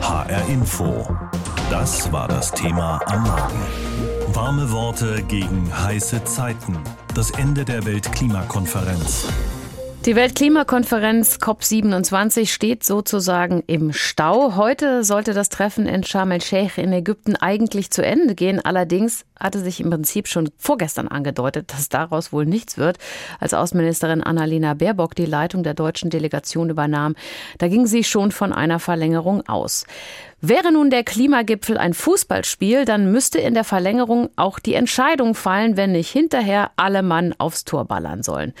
HR Info. Das war das Thema am Morgen. Warme Worte gegen heiße Zeiten. Das Ende der Weltklimakonferenz. Die Weltklimakonferenz COP27 steht sozusagen im Stau. Heute sollte das Treffen in Sharm el-Sheikh in Ägypten eigentlich zu Ende gehen. Allerdings hatte sich im Prinzip schon vorgestern angedeutet, dass daraus wohl nichts wird, als Außenministerin Annalena Baerbock die Leitung der deutschen Delegation übernahm. Da ging sie schon von einer Verlängerung aus. Wäre nun der Klimagipfel ein Fußballspiel, dann müsste in der Verlängerung auch die Entscheidung fallen, wenn nicht hinterher alle Mann aufs Tor ballern sollen.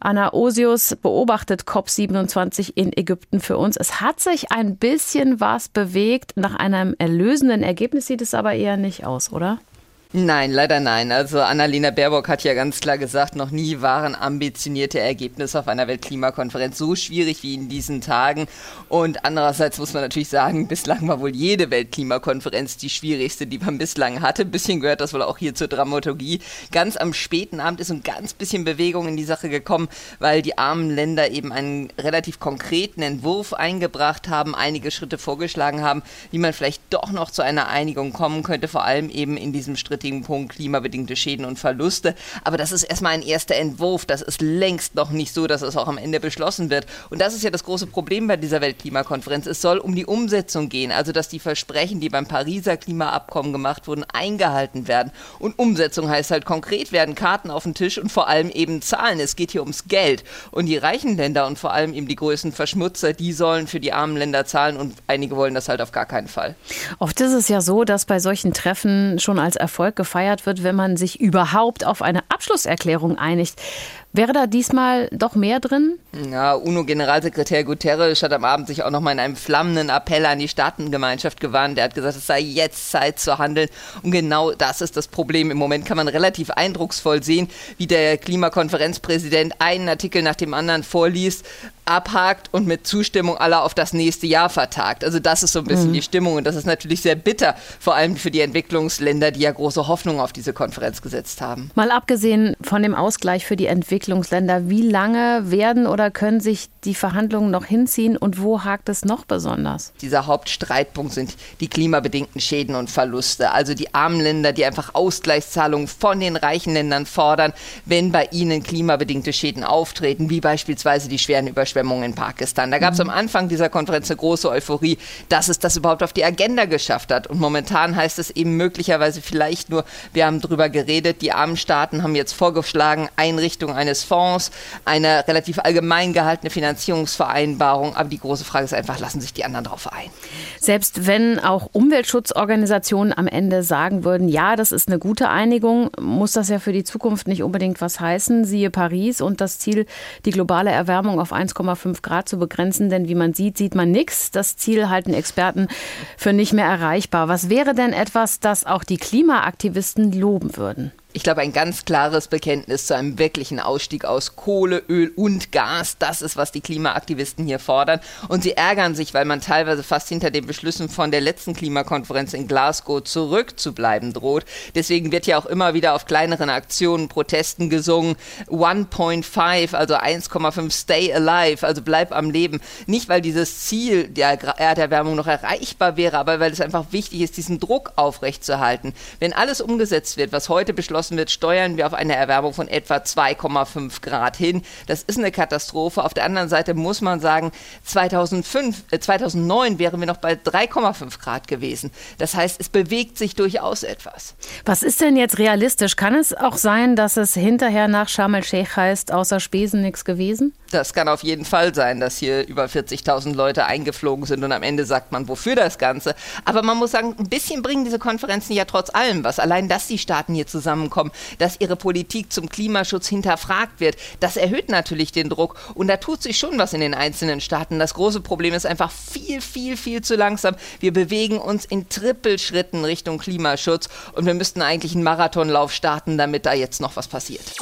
Anna Osius beobachtet COP27 in Ägypten für uns. Es hat sich ein bisschen was bewegt. Nach einem erlösenden Ergebnis sieht es aber eher nicht aus, oder? Nein, leider nein. Also Annalena Baerbock hat ja ganz klar gesagt, noch nie waren ambitionierte Ergebnisse auf einer Weltklimakonferenz so schwierig wie in diesen Tagen. Und andererseits muss man natürlich sagen, bislang war wohl jede Weltklimakonferenz die schwierigste, die man bislang hatte. Ein bisschen gehört das wohl auch hier zur Dramaturgie. Ganz am späten Abend ist ein ganz bisschen Bewegung in die Sache gekommen, weil die armen Länder eben einen relativ konkreten Entwurf eingebracht haben, einige Schritte vorgeschlagen haben, wie man vielleicht doch noch zu einer Einigung kommen könnte, vor allem eben in diesem Schritt Punkt klimabedingte Schäden und Verluste. Aber das ist erstmal ein erster Entwurf. Das ist längst noch nicht so, dass es auch am Ende beschlossen wird. Und das ist ja das große Problem bei dieser Weltklimakonferenz. Es soll um die Umsetzung gehen, also dass die Versprechen, die beim Pariser Klimaabkommen gemacht wurden, eingehalten werden. Und Umsetzung heißt halt konkret werden Karten auf den Tisch und vor allem eben Zahlen. Es geht hier ums Geld. Und die reichen Länder und vor allem eben die größten Verschmutzer, die sollen für die armen Länder zahlen und einige wollen das halt auf gar keinen Fall. Oft ist es ja so, dass bei solchen Treffen schon als Erfolg Erfolg gefeiert wird, wenn man sich überhaupt auf eine Abschlusserklärung einigt. Wäre da diesmal doch mehr drin? Ja, UNO-Generalsekretär Guterres hat am Abend sich auch noch mal in einem flammenden Appell an die Staatengemeinschaft gewarnt. Er hat gesagt, es sei jetzt Zeit zu handeln. Und genau das ist das Problem. Im Moment kann man relativ eindrucksvoll sehen, wie der Klimakonferenzpräsident einen Artikel nach dem anderen vorliest, abhakt und mit Zustimmung aller auf das nächste Jahr vertagt. Also das ist so ein bisschen mhm. die Stimmung und das ist natürlich sehr bitter, vor allem für die Entwicklungsländer, die ja große Hoffnung auf diese Konferenz gesetzt haben. Mal abgesehen von dem Ausgleich für die Entwicklungsländer, wie lange werden oder können sich die Verhandlungen noch hinziehen und wo hakt es noch besonders? Dieser Hauptstreitpunkt sind die klimabedingten Schäden und Verluste. Also die armen Länder, die einfach Ausgleichszahlungen von den reichen Ländern fordern, wenn bei ihnen klimabedingte Schäden auftreten, wie beispielsweise die schweren Überschwemmungen in Pakistan. Da gab es mhm. am Anfang dieser Konferenz eine große Euphorie, dass es das überhaupt auf die Agenda geschafft hat. Und momentan heißt es eben möglicherweise vielleicht nur, wir haben darüber geredet, die armen Staaten haben jetzt vorgeschlagen, Einrichtung eines Fonds, eine relativ allgemein gehaltene Finanzierungsvereinbarung. Aber die große Frage ist einfach, lassen sich die anderen darauf ein? Selbst wenn auch Umweltschutzorganisationen am Ende sagen würden, ja, das ist eine gute Einigung, muss das ja für die Zukunft nicht unbedingt was heißen. Siehe Paris und das Ziel, die globale Erwärmung auf 1,5 1,5 Grad zu begrenzen, denn wie man sieht, sieht man nichts. Das Ziel halten Experten für nicht mehr erreichbar. Was wäre denn etwas, das auch die Klimaaktivisten loben würden? Ich glaube, ein ganz klares Bekenntnis zu einem wirklichen Ausstieg aus Kohle, Öl und Gas. Das ist, was die Klimaaktivisten hier fordern. Und sie ärgern sich, weil man teilweise fast hinter den Beschlüssen von der letzten Klimakonferenz in Glasgow zurückzubleiben droht. Deswegen wird ja auch immer wieder auf kleineren Aktionen, Protesten gesungen. 1.5, also 1,5 Stay Alive, also bleib am Leben. Nicht, weil dieses Ziel der Erderwärmung noch erreichbar wäre, aber weil es einfach wichtig ist, diesen Druck aufrechtzuerhalten. Wenn alles umgesetzt wird, was heute beschlossen beschlossen wird, steuern wir auf eine Erwärmung von etwa 2,5 Grad hin. Das ist eine Katastrophe. Auf der anderen Seite muss man sagen, 2005, äh, 2009 wären wir noch bei 3,5 Grad gewesen. Das heißt, es bewegt sich durchaus etwas. Was ist denn jetzt realistisch? Kann es auch sein, dass es hinterher nach Sharm el-Sheikh heißt, außer Spesen nichts gewesen? Das kann auf jeden Fall sein, dass hier über 40.000 Leute eingeflogen sind und am Ende sagt man, wofür das Ganze. Aber man muss sagen, ein bisschen bringen diese Konferenzen ja trotz allem was. Allein, dass die Staaten hier zusammenkommen, dass ihre Politik zum Klimaschutz hinterfragt wird, das erhöht natürlich den Druck. Und da tut sich schon was in den einzelnen Staaten. Das große Problem ist einfach viel, viel, viel zu langsam. Wir bewegen uns in Trippelschritten Richtung Klimaschutz und wir müssten eigentlich einen Marathonlauf starten, damit da jetzt noch was passiert.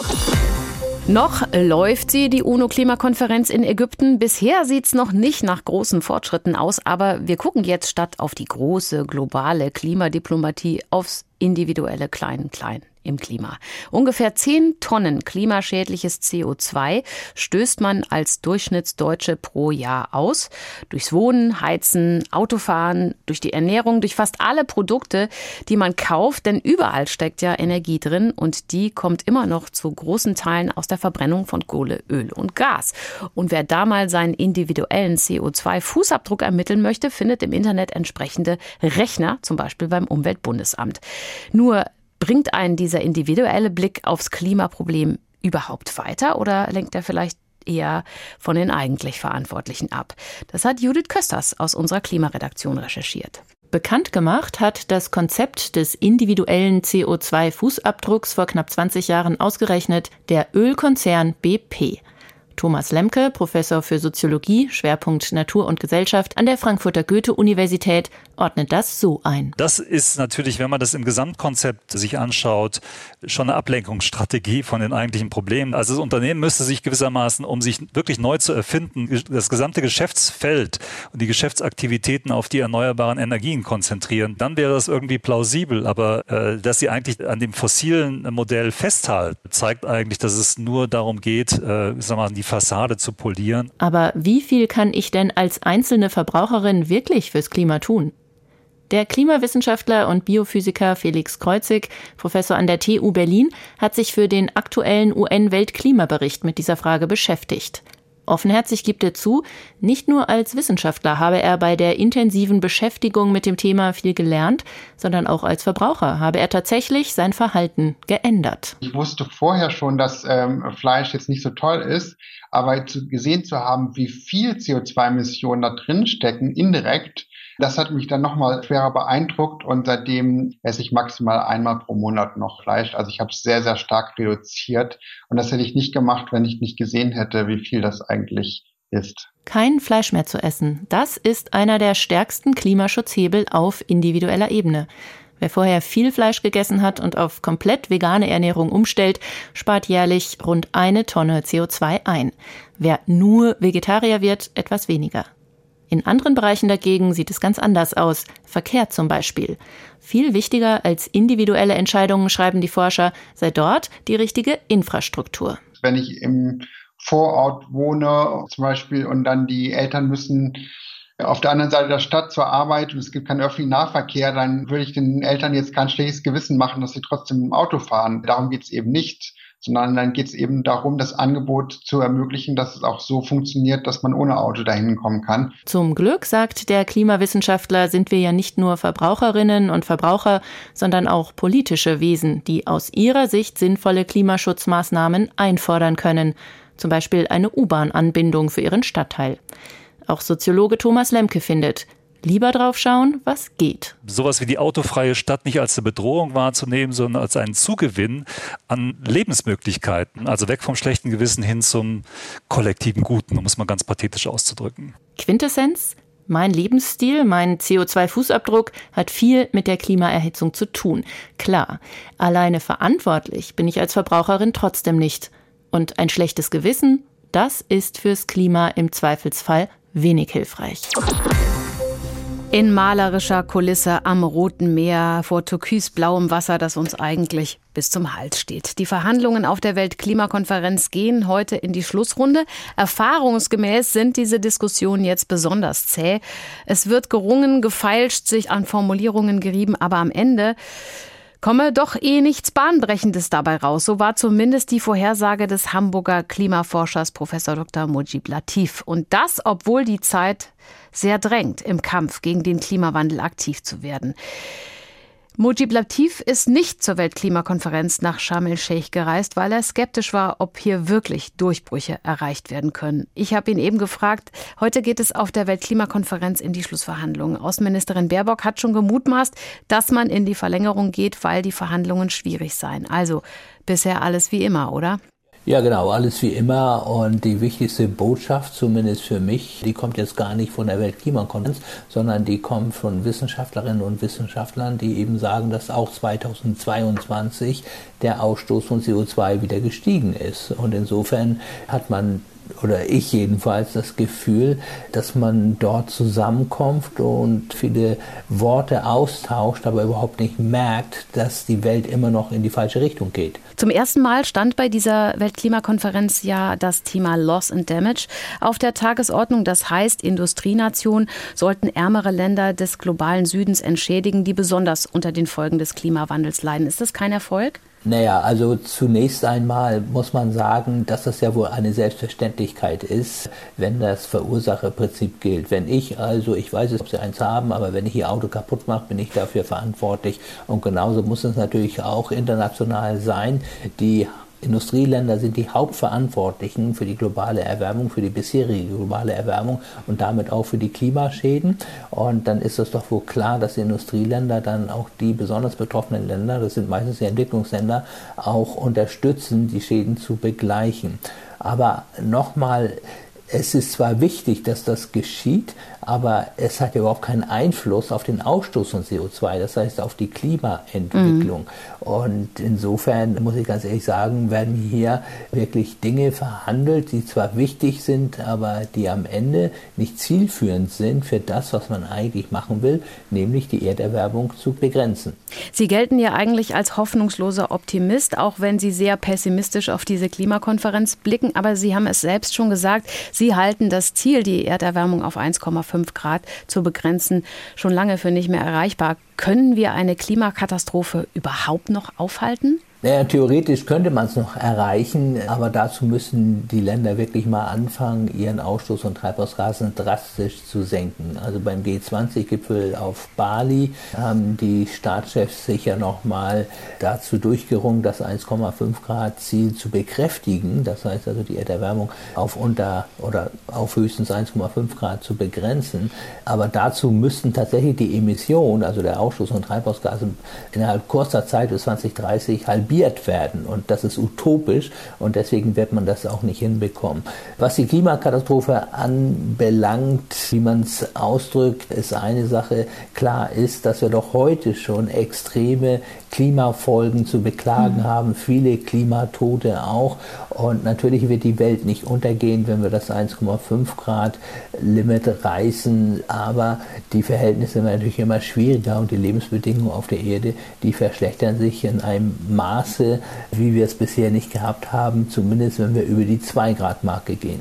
Noch läuft sie, die UNO-Klimakonferenz in Ägypten. Bisher sieht es noch nicht nach großen Fortschritten aus, aber wir gucken jetzt statt auf die große globale Klimadiplomatie aufs individuelle Klein-Klein im Klima. Ungefähr 10 Tonnen klimaschädliches CO2 stößt man als Durchschnittsdeutsche pro Jahr aus. Durchs Wohnen, Heizen, Autofahren, durch die Ernährung, durch fast alle Produkte, die man kauft, denn überall steckt ja Energie drin und die kommt immer noch zu großen Teilen aus der Verbrennung von Kohle, Öl und Gas. Und wer da mal seinen individuellen CO2-Fußabdruck ermitteln möchte, findet im Internet entsprechende Rechner, zum Beispiel beim Umweltbundesamt. Nur Bringt einen dieser individuelle Blick aufs Klimaproblem überhaupt weiter oder lenkt er vielleicht eher von den eigentlich Verantwortlichen ab? Das hat Judith Kösters aus unserer Klimaredaktion recherchiert. Bekannt gemacht hat das Konzept des individuellen CO2-Fußabdrucks vor knapp 20 Jahren ausgerechnet der Ölkonzern BP. Thomas Lemke, Professor für Soziologie, Schwerpunkt Natur und Gesellschaft an der Frankfurter Goethe-Universität, ordnet das so ein. Das ist natürlich, wenn man das im Gesamtkonzept sich anschaut, schon eine Ablenkungsstrategie von den eigentlichen Problemen. Also das Unternehmen müsste sich gewissermaßen, um sich wirklich neu zu erfinden, das gesamte Geschäftsfeld und die Geschäftsaktivitäten auf die erneuerbaren Energien konzentrieren. Dann wäre das irgendwie plausibel. Aber äh, dass sie eigentlich an dem fossilen Modell festhalten, zeigt eigentlich, dass es nur darum geht, äh, mal, die Fassade zu polieren. Aber wie viel kann ich denn als einzelne Verbraucherin wirklich fürs Klima tun? Der Klimawissenschaftler und Biophysiker Felix Kreuzig, Professor an der TU Berlin, hat sich für den aktuellen UN-Weltklimabericht mit dieser Frage beschäftigt. Offenherzig gibt er zu, nicht nur als Wissenschaftler habe er bei der intensiven Beschäftigung mit dem Thema viel gelernt, sondern auch als Verbraucher habe er tatsächlich sein Verhalten geändert. Ich wusste vorher schon, dass ähm, Fleisch jetzt nicht so toll ist, aber zu, gesehen zu haben, wie viel CO2-Emissionen da drin stecken, indirekt, das hat mich dann nochmal schwerer beeindruckt und seitdem esse ich maximal einmal pro Monat noch Fleisch. Also ich habe es sehr, sehr stark reduziert und das hätte ich nicht gemacht, wenn ich nicht gesehen hätte, wie viel das eigentlich ist. Kein Fleisch mehr zu essen, das ist einer der stärksten Klimaschutzhebel auf individueller Ebene. Wer vorher viel Fleisch gegessen hat und auf komplett vegane Ernährung umstellt, spart jährlich rund eine Tonne CO2 ein. Wer nur Vegetarier wird, etwas weniger. In anderen Bereichen dagegen sieht es ganz anders aus. Verkehr zum Beispiel. Viel wichtiger als individuelle Entscheidungen, schreiben die Forscher, sei dort die richtige Infrastruktur. Wenn ich im Vorort wohne zum Beispiel und dann die Eltern müssen auf der anderen Seite der Stadt zur Arbeit und es gibt keinen öffentlichen Nahverkehr, dann würde ich den Eltern jetzt kein schlechtes Gewissen machen, dass sie trotzdem im Auto fahren. Darum geht es eben nicht sondern dann geht es eben darum, das Angebot zu ermöglichen, dass es auch so funktioniert, dass man ohne Auto dahin kommen kann. Zum Glück, sagt der Klimawissenschaftler, sind wir ja nicht nur Verbraucherinnen und Verbraucher, sondern auch politische Wesen, die aus ihrer Sicht sinnvolle Klimaschutzmaßnahmen einfordern können, zum Beispiel eine U-Bahn-Anbindung für ihren Stadtteil. Auch Soziologe Thomas Lemke findet, lieber drauf schauen, was geht. Sowas wie die autofreie Stadt nicht als eine Bedrohung wahrzunehmen, sondern als einen Zugewinn an Lebensmöglichkeiten. Also weg vom schlechten Gewissen hin zum kollektiven Guten, um es mal ganz pathetisch auszudrücken. Quintessenz? Mein Lebensstil, mein CO2-Fußabdruck hat viel mit der Klimaerhitzung zu tun. Klar, alleine verantwortlich bin ich als Verbraucherin trotzdem nicht. Und ein schlechtes Gewissen, das ist fürs Klima im Zweifelsfall wenig hilfreich. In malerischer Kulisse am Roten Meer vor türkisblauem Wasser, das uns eigentlich bis zum Hals steht. Die Verhandlungen auf der Weltklimakonferenz gehen heute in die Schlussrunde. Erfahrungsgemäß sind diese Diskussionen jetzt besonders zäh. Es wird gerungen, gefeilscht, sich an Formulierungen gerieben, aber am Ende komme doch eh nichts Bahnbrechendes dabei raus. So war zumindest die Vorhersage des Hamburger Klimaforschers Professor Dr. Mujib Latif. Und das, obwohl die Zeit sehr drängt, im Kampf gegen den Klimawandel aktiv zu werden. Mujib Latif ist nicht zur Weltklimakonferenz nach Sharm el-Sheikh gereist, weil er skeptisch war, ob hier wirklich Durchbrüche erreicht werden können. Ich habe ihn eben gefragt, heute geht es auf der Weltklimakonferenz in die Schlussverhandlungen. Außenministerin Baerbock hat schon gemutmaßt, dass man in die Verlängerung geht, weil die Verhandlungen schwierig seien. Also bisher alles wie immer, oder? Ja, genau, alles wie immer. Und die wichtigste Botschaft, zumindest für mich, die kommt jetzt gar nicht von der Weltklimakonferenz, sondern die kommt von Wissenschaftlerinnen und Wissenschaftlern, die eben sagen, dass auch 2022 der Ausstoß von CO2 wieder gestiegen ist. Und insofern hat man oder ich jedenfalls das Gefühl, dass man dort zusammenkommt und viele Worte austauscht, aber überhaupt nicht merkt, dass die Welt immer noch in die falsche Richtung geht. Zum ersten Mal stand bei dieser Weltklimakonferenz ja das Thema Loss and Damage auf der Tagesordnung. Das heißt, Industrienationen sollten ärmere Länder des globalen Südens entschädigen, die besonders unter den Folgen des Klimawandels leiden. Ist das kein Erfolg? Naja, also zunächst einmal muss man sagen, dass das ja wohl eine Selbstverständlichkeit ist, wenn das Verursacherprinzip gilt. Wenn ich also, ich weiß es, ob Sie eins haben, aber wenn ich Ihr Auto kaputt mache, bin ich dafür verantwortlich. Und genauso muss es natürlich auch international sein. Die Industrieländer sind die Hauptverantwortlichen für die globale Erwärmung, für die bisherige globale Erwärmung und damit auch für die Klimaschäden. Und dann ist es doch wohl klar, dass die Industrieländer dann auch die besonders betroffenen Länder, das sind meistens die Entwicklungsländer, auch unterstützen, die Schäden zu begleichen. Aber nochmal, es ist zwar wichtig, dass das geschieht, aber es hat ja überhaupt keinen Einfluss auf den Ausstoß von CO2, das heißt auf die Klimaentwicklung. Mhm. Und insofern muss ich ganz ehrlich sagen, werden hier wirklich Dinge verhandelt, die zwar wichtig sind, aber die am Ende nicht zielführend sind für das, was man eigentlich machen will, nämlich die Erderwärmung zu begrenzen. Sie gelten ja eigentlich als hoffnungsloser Optimist, auch wenn Sie sehr pessimistisch auf diese Klimakonferenz blicken. Aber Sie haben es selbst schon gesagt, Sie halten das Ziel, die Erderwärmung auf 1,5 1,5 Grad zu begrenzen, schon lange für nicht mehr erreichbar. Können wir eine Klimakatastrophe überhaupt noch aufhalten? Naja, theoretisch könnte man es noch erreichen, aber dazu müssen die Länder wirklich mal anfangen, ihren Ausstoß von Treibhausgasen drastisch zu senken. Also beim G20-Gipfel auf Bali haben die Staatschefs sich ja nochmal dazu durchgerungen, das 1,5 Grad Ziel zu bekräftigen. Das heißt also die Erderwärmung auf unter oder auf höchstens 1,5 Grad zu begrenzen. Aber dazu müssten tatsächlich die Emissionen, also der Ausstoß von Treibhausgasen innerhalb kurzer Zeit bis 2030 halbiert halbiert werden. Und das ist utopisch und deswegen wird man das auch nicht hinbekommen. Was die Klimakatastrophe anbelangt, wie man es ausdrückt, ist eine Sache. Klar ist, dass wir doch heute schon extreme Klimafolgen zu beklagen mhm. haben, viele Klimatote auch. Und natürlich wird die Welt nicht untergehen, wenn wir das 1,5 Grad Limit reißen. Aber die Verhältnisse werden natürlich immer schwieriger und die Lebensbedingungen auf der Erde, die verschlechtern sich in einem Maße, wie wir es bisher nicht gehabt haben, zumindest wenn wir über die 2 Grad Marke gehen.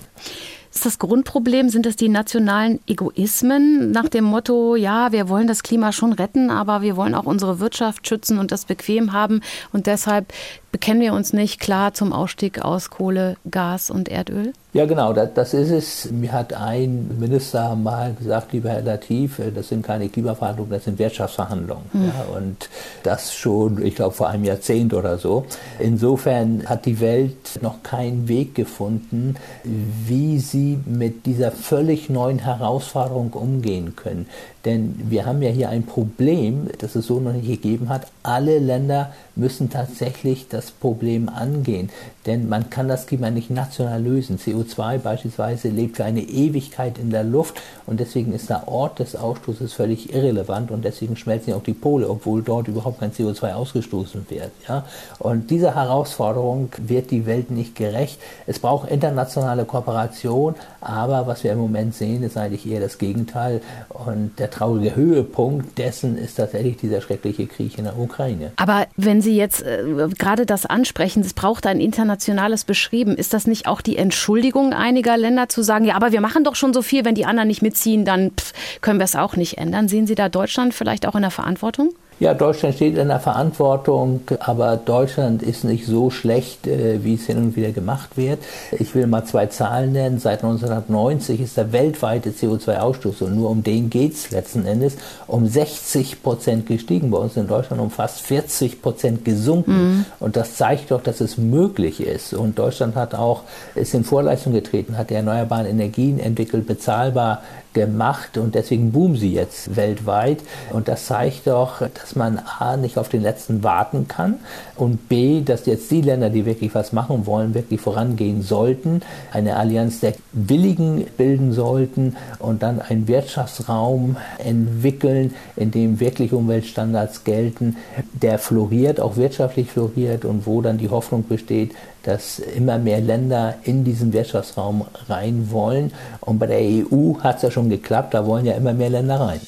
Ist das Grundproblem, sind es die nationalen Egoismen nach dem Motto, ja, wir wollen das Klima schon retten, aber wir wollen auch unsere Wirtschaft schützen und das bequem haben und deshalb bekennen wir uns nicht klar zum Ausstieg aus Kohle, Gas und Erdöl? Ja, genau, das, das, ist es. Mir hat ein Minister mal gesagt, lieber Herr Latif, äh, das sind keine Klimaverhandlungen, das sind Wirtschaftsverhandlungen. Mhm. Ja, und das schon, ich glaube, vor einem Jahrzehnt oder so. Insofern hat die Welt noch keinen Weg gefunden, wie sie mit dieser völlig neuen Herausforderung umgehen können. Denn wir haben ja hier ein Problem, das es so noch nicht gegeben hat. Alle Länder müssen tatsächlich das Problem angehen. Denn man kann das Klima nicht national lösen. CO2 beispielsweise lebt für eine Ewigkeit in der Luft und deswegen ist der Ort des Ausstoßes völlig irrelevant und deswegen schmelzen auch die Pole, obwohl dort überhaupt kein CO2 ausgestoßen wird. Ja? Und dieser Herausforderung wird die Welt nicht gerecht. Es braucht internationale Kooperation, aber was wir im Moment sehen, ist eigentlich eher das Gegenteil. Und der traurige Höhepunkt dessen ist tatsächlich dieser schreckliche Krieg in der Ukraine. Aber wenn Sie jetzt äh, gerade das ansprechen, es braucht ein internationales Beschrieben, ist das nicht auch die Entschuldigung einiger Länder zu sagen, ja, aber wir machen doch schon so viel, wenn die anderen nicht mitziehen, dann pff, können wir es auch nicht ändern? Sehen Sie da Deutschland vielleicht auch in der Verantwortung? Ja, Deutschland steht in der Verantwortung, aber Deutschland ist nicht so schlecht, äh, wie es hin und wieder gemacht wird. Ich will mal zwei Zahlen nennen. Seit 1990 ist der weltweite CO2-Ausstoß, und nur um den geht es letzten Endes, um 60 Prozent gestiegen. Bei uns in Deutschland um fast 40 Prozent gesunken. Mhm. Und das zeigt doch, dass es möglich ist. Und Deutschland hat auch, ist in Vorleistung getreten, hat die erneuerbaren Energien entwickelt, bezahlbar gemacht und deswegen boomen sie jetzt weltweit. Und das zeigt doch, dass man A, nicht auf den letzten warten kann und B, dass jetzt die Länder, die wirklich was machen wollen, wirklich vorangehen sollten, eine Allianz der Willigen bilden sollten und dann einen Wirtschaftsraum entwickeln, in dem wirklich Umweltstandards gelten, der floriert, auch wirtschaftlich floriert und wo dann die Hoffnung besteht, dass immer mehr Länder in diesen Wirtschaftsraum rein wollen. Und bei der EU hat es ja schon geklappt, da wollen ja immer mehr Länder rein.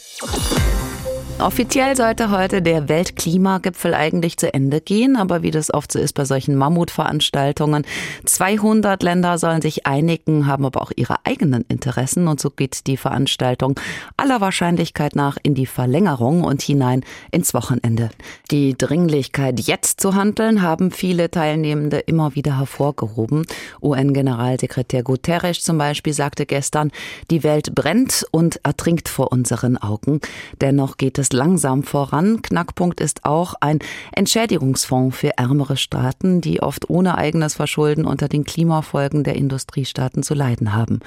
Offiziell sollte heute der Weltklimagipfel eigentlich zu Ende gehen, aber wie das oft so ist bei solchen Mammutveranstaltungen, 200 Länder sollen sich einigen, haben aber auch ihre eigenen Interessen und so geht die Veranstaltung aller Wahrscheinlichkeit nach in die Verlängerung und hinein ins Wochenende. Die Dringlichkeit, jetzt zu handeln, haben viele Teilnehmende immer wieder hervorgehoben. UN-Generalsekretär Guterres zum Beispiel sagte gestern, die Welt brennt und ertrinkt vor unseren Augen. Dennoch geht es es langsam voran. Knackpunkt ist auch ein Entschädigungsfonds für ärmere Staaten, die oft ohne eigenes Verschulden unter den Klimafolgen der Industriestaaten zu leiden haben.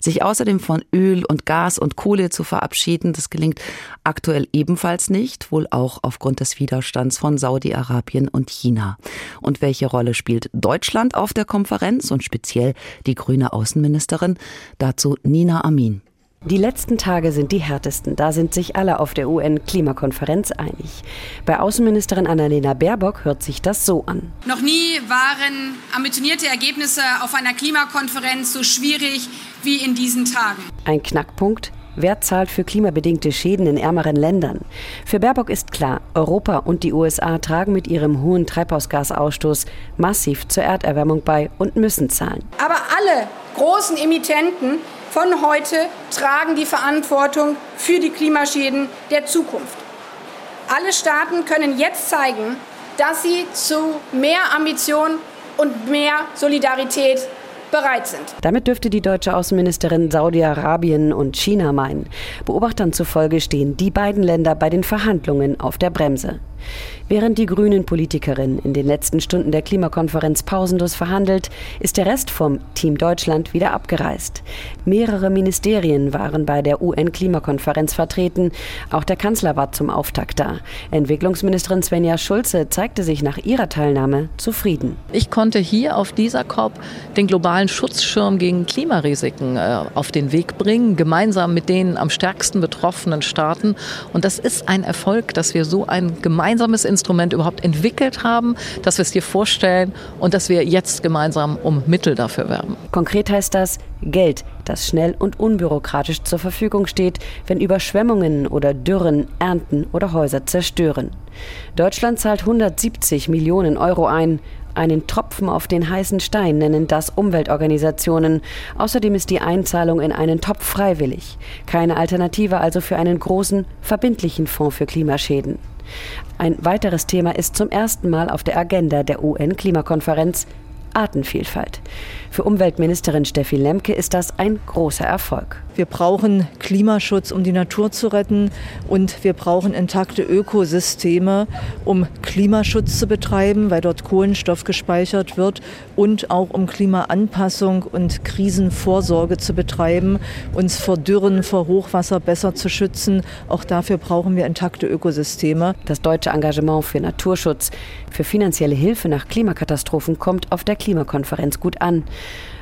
Sich außerdem von Öl und Gas und Kohle zu verabschieden, das gelingt aktuell ebenfalls nicht, wohl auch aufgrund des Widerstands von Saudi-Arabien und China. Und welche Rolle spielt Deutschland auf der Konferenz und speziell die grüne Außenministerin? Dazu Nina Amin. Die letzten Tage sind die härtesten. Da sind sich alle auf der UN-Klimakonferenz einig. Bei Außenministerin Annalena Baerbock hört sich das so an. Noch nie waren ambitionierte Ergebnisse auf einer Klimakonferenz so schwierig wie in diesen Tagen. Ein Knackpunkt. Wer zahlt für klimabedingte Schäden in ärmeren Ländern? Für Baerbock ist klar, Europa und die USA tragen mit ihrem hohen Treibhausgasausstoß massiv zur Erderwärmung bei und müssen zahlen. Aber alle großen Emittenten von heute tragen die Verantwortung für die Klimaschäden der Zukunft. Alle Staaten können jetzt zeigen, dass sie zu mehr Ambition und mehr Solidarität bereit sind. Damit dürfte die deutsche Außenministerin Saudi-Arabien und China meinen. Beobachtern zufolge stehen die beiden Länder bei den Verhandlungen auf der Bremse. Während die Grünen-Politikerin in den letzten Stunden der Klimakonferenz pausenlos verhandelt, ist der Rest vom Team Deutschland wieder abgereist. Mehrere Ministerien waren bei der UN-Klimakonferenz vertreten. Auch der Kanzler war zum Auftakt da. Entwicklungsministerin Svenja Schulze zeigte sich nach ihrer Teilnahme zufrieden. Ich konnte hier auf dieser COP den globalen Schutzschirm gegen Klimarisiken äh, auf den Weg bringen, gemeinsam mit den am stärksten betroffenen Staaten. Und das ist ein Erfolg, dass wir so ein gemeinsames Instrument überhaupt entwickelt haben, dass wir es dir vorstellen und dass wir jetzt gemeinsam um Mittel dafür werben. Konkret heißt das Geld, das schnell und unbürokratisch zur Verfügung steht, wenn Überschwemmungen oder Dürren Ernten oder Häuser zerstören. Deutschland zahlt 170 Millionen Euro ein. Einen Tropfen auf den heißen Stein nennen das Umweltorganisationen. Außerdem ist die Einzahlung in einen Topf freiwillig. Keine Alternative also für einen großen, verbindlichen Fonds für Klimaschäden. Ein weiteres Thema ist zum ersten Mal auf der Agenda der UN-Klimakonferenz Artenvielfalt. Für Umweltministerin Steffi Lemke ist das ein großer Erfolg. Wir brauchen Klimaschutz, um die Natur zu retten und wir brauchen intakte Ökosysteme, um Klimaschutz zu betreiben, weil dort Kohlenstoff gespeichert wird und auch um Klimaanpassung und Krisenvorsorge zu betreiben, uns vor Dürren, vor Hochwasser besser zu schützen. Auch dafür brauchen wir intakte Ökosysteme. Das deutsche Engagement für Naturschutz, für finanzielle Hilfe nach Klimakatastrophen kommt auf der Klimakonferenz gut an.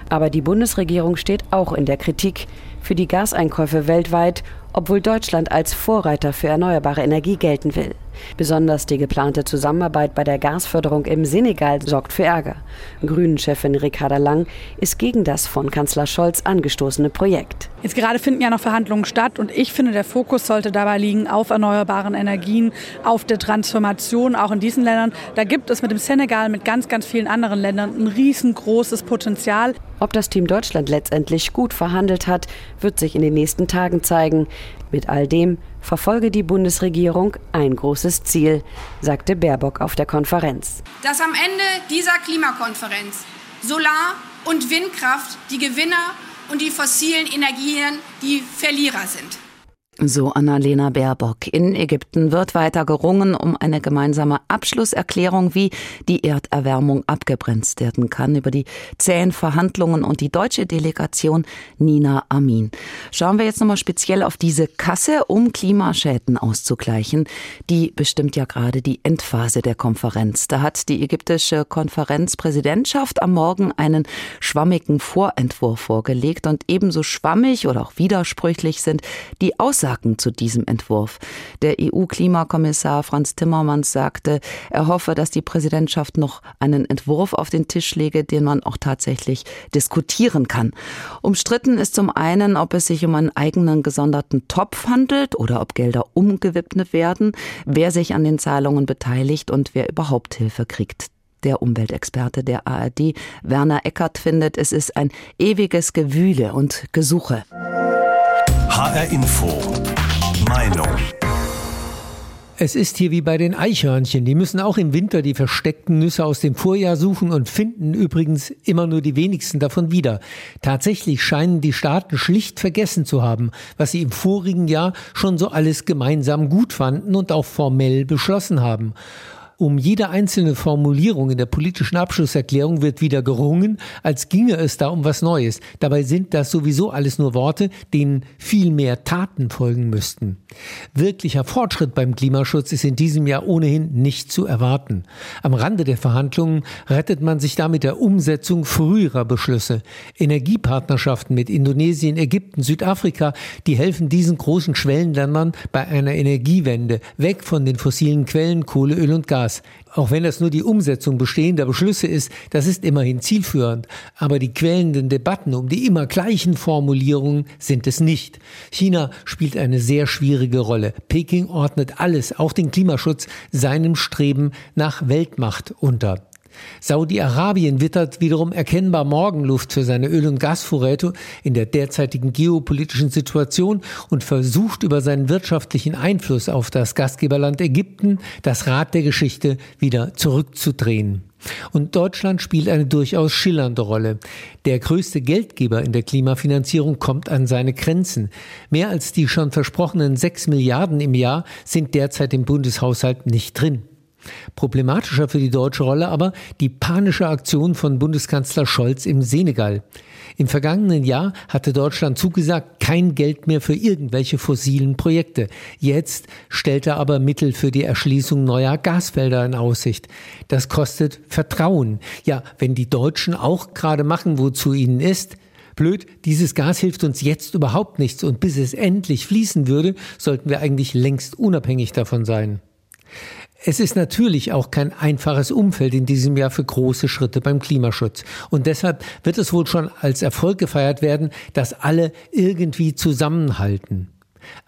Aber die Bundesregierung steht auch in der Kritik für die Gaseinkäufe weltweit, obwohl Deutschland als Vorreiter für erneuerbare Energie gelten will. Besonders die geplante Zusammenarbeit bei der Gasförderung im Senegal sorgt für Ärger. Grünen-Chefin Ricarda Lang ist gegen das von Kanzler Scholz angestoßene Projekt. Jetzt gerade finden ja noch Verhandlungen statt und ich finde, der Fokus sollte dabei liegen auf erneuerbaren Energien, auf der Transformation, auch in diesen Ländern. Da gibt es mit dem Senegal, mit ganz, ganz vielen anderen Ländern ein riesengroßes Potenzial. Ob das Team Deutschland letztendlich gut verhandelt hat, wird sich in den nächsten Tagen zeigen. Mit all dem verfolge die Bundesregierung ein großes Ziel, sagte Baerbock auf der Konferenz. Dass am Ende dieser Klimakonferenz Solar- und Windkraft die Gewinner und die fossilen Energien die Verlierer sind. So Annalena Baerbock. In Ägypten wird weiter gerungen um eine gemeinsame Abschlusserklärung, wie die Erderwärmung abgebremst werden kann. Über die zähen Verhandlungen und die deutsche Delegation Nina Amin. Schauen wir jetzt nochmal speziell auf diese Kasse, um Klimaschäden auszugleichen. Die bestimmt ja gerade die Endphase der Konferenz. Da hat die ägyptische Konferenzpräsidentschaft am Morgen einen schwammigen Vorentwurf vorgelegt und ebenso schwammig oder auch widersprüchlich sind die Aussagen Aussagen zu diesem Entwurf. Der EU-Klimakommissar Franz Timmermans sagte, er hoffe, dass die Präsidentschaft noch einen Entwurf auf den Tisch lege, den man auch tatsächlich diskutieren kann. Umstritten ist zum einen, ob es sich um einen eigenen gesonderten Topf handelt oder ob Gelder umgewidmet werden, wer sich an den Zahlungen beteiligt und wer überhaupt Hilfe kriegt. Der Umweltexperte der ARD, Werner Eckert, findet, es ist ein ewiges Gewühle und Gesuche. HR Info. Meinung. Es ist hier wie bei den Eichhörnchen. Die müssen auch im Winter die versteckten Nüsse aus dem Vorjahr suchen und finden übrigens immer nur die wenigsten davon wieder. Tatsächlich scheinen die Staaten schlicht vergessen zu haben, was sie im vorigen Jahr schon so alles gemeinsam gut fanden und auch formell beschlossen haben. Um jede einzelne Formulierung in der politischen Abschlusserklärung wird wieder gerungen, als ginge es da um was Neues. Dabei sind das sowieso alles nur Worte, denen viel mehr Taten folgen müssten. Wirklicher Fortschritt beim Klimaschutz ist in diesem Jahr ohnehin nicht zu erwarten. Am Rande der Verhandlungen rettet man sich damit der Umsetzung früherer Beschlüsse. Energiepartnerschaften mit Indonesien, Ägypten, Südafrika, die helfen diesen großen Schwellenländern bei einer Energiewende weg von den fossilen Quellen Kohle, Öl und Gas. Auch wenn das nur die Umsetzung bestehender Beschlüsse ist, das ist immerhin zielführend. Aber die quälenden Debatten um die immer gleichen Formulierungen sind es nicht. China spielt eine sehr schwierige Rolle. Peking ordnet alles, auch den Klimaschutz, seinem Streben nach Weltmacht unter. Saudi-Arabien wittert wiederum erkennbar Morgenluft für seine Öl- und Gasvorräte in der derzeitigen geopolitischen Situation und versucht über seinen wirtschaftlichen Einfluss auf das Gastgeberland Ägypten das Rad der Geschichte wieder zurückzudrehen. Und Deutschland spielt eine durchaus schillernde Rolle. Der größte Geldgeber in der Klimafinanzierung kommt an seine Grenzen. Mehr als die schon versprochenen sechs Milliarden im Jahr sind derzeit im Bundeshaushalt nicht drin. Problematischer für die deutsche Rolle aber die panische Aktion von Bundeskanzler Scholz im Senegal. Im vergangenen Jahr hatte Deutschland zugesagt, kein Geld mehr für irgendwelche fossilen Projekte. Jetzt stellt er aber Mittel für die Erschließung neuer Gasfelder in Aussicht. Das kostet Vertrauen. Ja, wenn die Deutschen auch gerade machen, wozu ihnen ist, Blöd, dieses Gas hilft uns jetzt überhaupt nichts und bis es endlich fließen würde, sollten wir eigentlich längst unabhängig davon sein. Es ist natürlich auch kein einfaches Umfeld in diesem Jahr für große Schritte beim Klimaschutz. Und deshalb wird es wohl schon als Erfolg gefeiert werden, dass alle irgendwie zusammenhalten.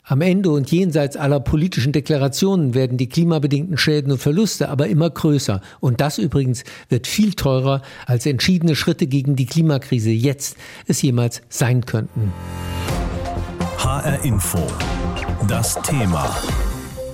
Am Ende und jenseits aller politischen Deklarationen werden die klimabedingten Schäden und Verluste aber immer größer. Und das übrigens wird viel teurer, als entschiedene Schritte gegen die Klimakrise jetzt es jemals sein könnten. HR Info. Das Thema.